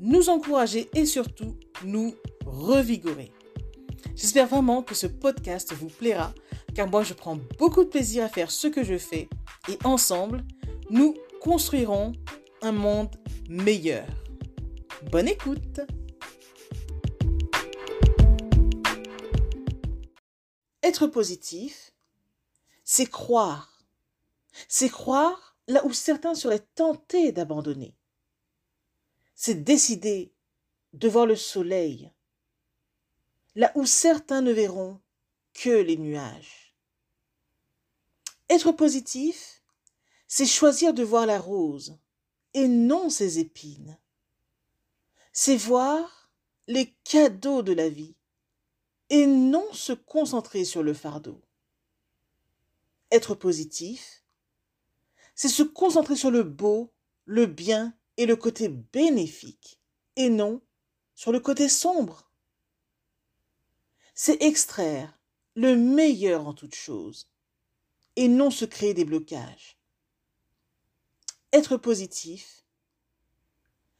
nous encourager et surtout nous revigorer. J'espère vraiment que ce podcast vous plaira, car moi je prends beaucoup de plaisir à faire ce que je fais et ensemble, nous construirons un monde meilleur. Bonne écoute Être positif, c'est croire. C'est croire là où certains seraient tentés d'abandonner c'est décider de voir le soleil là où certains ne verront que les nuages. Être positif, c'est choisir de voir la rose et non ses épines. C'est voir les cadeaux de la vie et non se concentrer sur le fardeau. Être positif, c'est se concentrer sur le beau, le bien et le côté bénéfique et non sur le côté sombre. C'est extraire le meilleur en toute chose et non se créer des blocages. Être positif,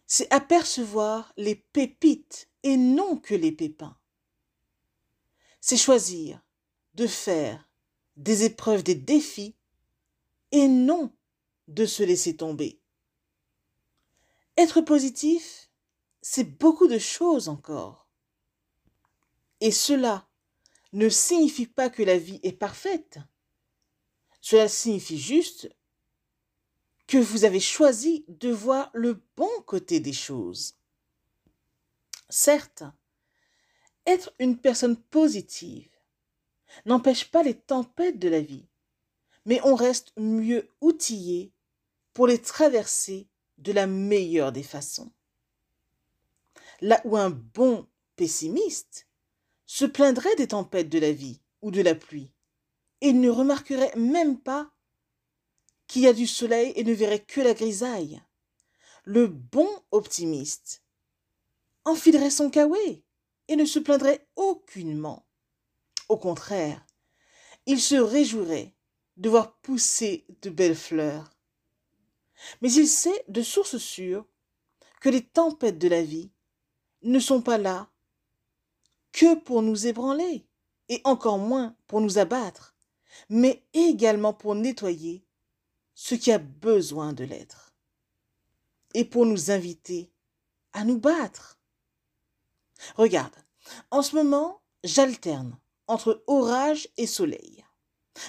c'est apercevoir les pépites et non que les pépins. C'est choisir de faire des épreuves, des défis et non de se laisser tomber. Être positif, c'est beaucoup de choses encore. Et cela ne signifie pas que la vie est parfaite. Cela signifie juste que vous avez choisi de voir le bon côté des choses. Certes, être une personne positive n'empêche pas les tempêtes de la vie, mais on reste mieux outillé pour les traverser de la meilleure des façons. Là où un bon pessimiste se plaindrait des tempêtes de la vie ou de la pluie, et ne remarquerait même pas qu'il y a du soleil et ne verrait que la grisaille. Le bon optimiste enfilerait son kawé et ne se plaindrait aucunement. Au contraire, il se réjouirait de voir pousser de belles fleurs mais il sait de source sûre que les tempêtes de la vie ne sont pas là que pour nous ébranler, et encore moins pour nous abattre, mais également pour nettoyer ce qui a besoin de l'être, et pour nous inviter à nous battre. Regarde, en ce moment, j'alterne entre orage et soleil.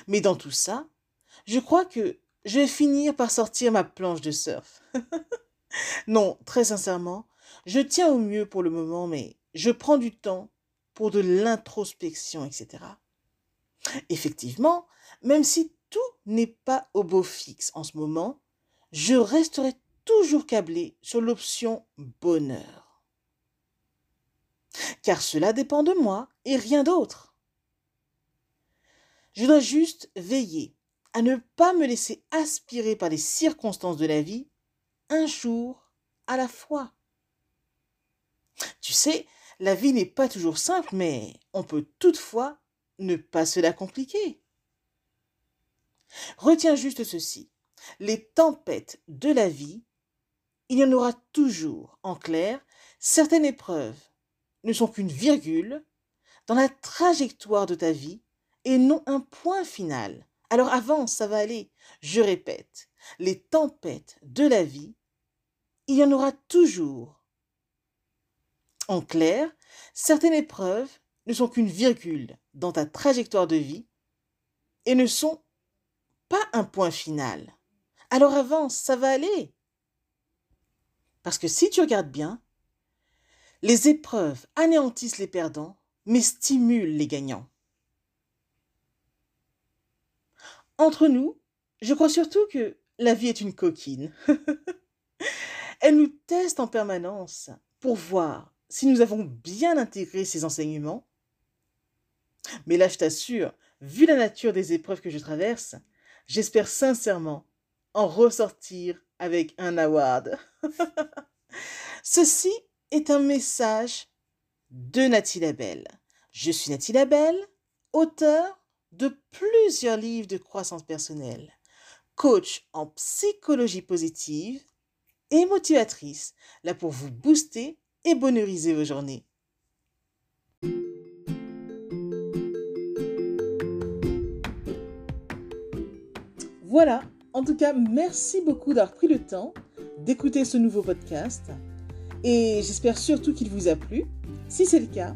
Mais dans tout ça, je crois que je vais finir par sortir ma planche de surf. non, très sincèrement, je tiens au mieux pour le moment, mais je prends du temps pour de l'introspection, etc. Effectivement, même si tout n'est pas au beau fixe en ce moment, je resterai toujours câblé sur l'option bonheur. Car cela dépend de moi et rien d'autre. Je dois juste veiller à ne pas me laisser aspirer par les circonstances de la vie un jour à la fois. Tu sais, la vie n'est pas toujours simple, mais on peut toutefois ne pas se la compliquer. Retiens juste ceci. Les tempêtes de la vie, il y en aura toujours. En clair, certaines épreuves ne sont qu'une virgule dans la trajectoire de ta vie et non un point final alors avance, ça va aller. Je répète, les tempêtes de la vie, il y en aura toujours. En clair, certaines épreuves ne sont qu'une virgule dans ta trajectoire de vie et ne sont pas un point final. Alors avance, ça va aller. Parce que si tu regardes bien, les épreuves anéantissent les perdants, mais stimulent les gagnants. Entre nous, je crois surtout que la vie est une coquine. Elle nous teste en permanence pour voir si nous avons bien intégré ses enseignements. Mais là, je t'assure, vu la nature des épreuves que je traverse, j'espère sincèrement en ressortir avec un award. Ceci est un message de Nathalie Labelle. Je suis Nathalie Labelle, auteur de plusieurs livres de croissance personnelle, coach en psychologie positive et motivatrice, là pour vous booster et bonheuriser vos journées. Voilà, en tout cas, merci beaucoup d'avoir pris le temps d'écouter ce nouveau podcast et j'espère surtout qu'il vous a plu. Si c'est le cas,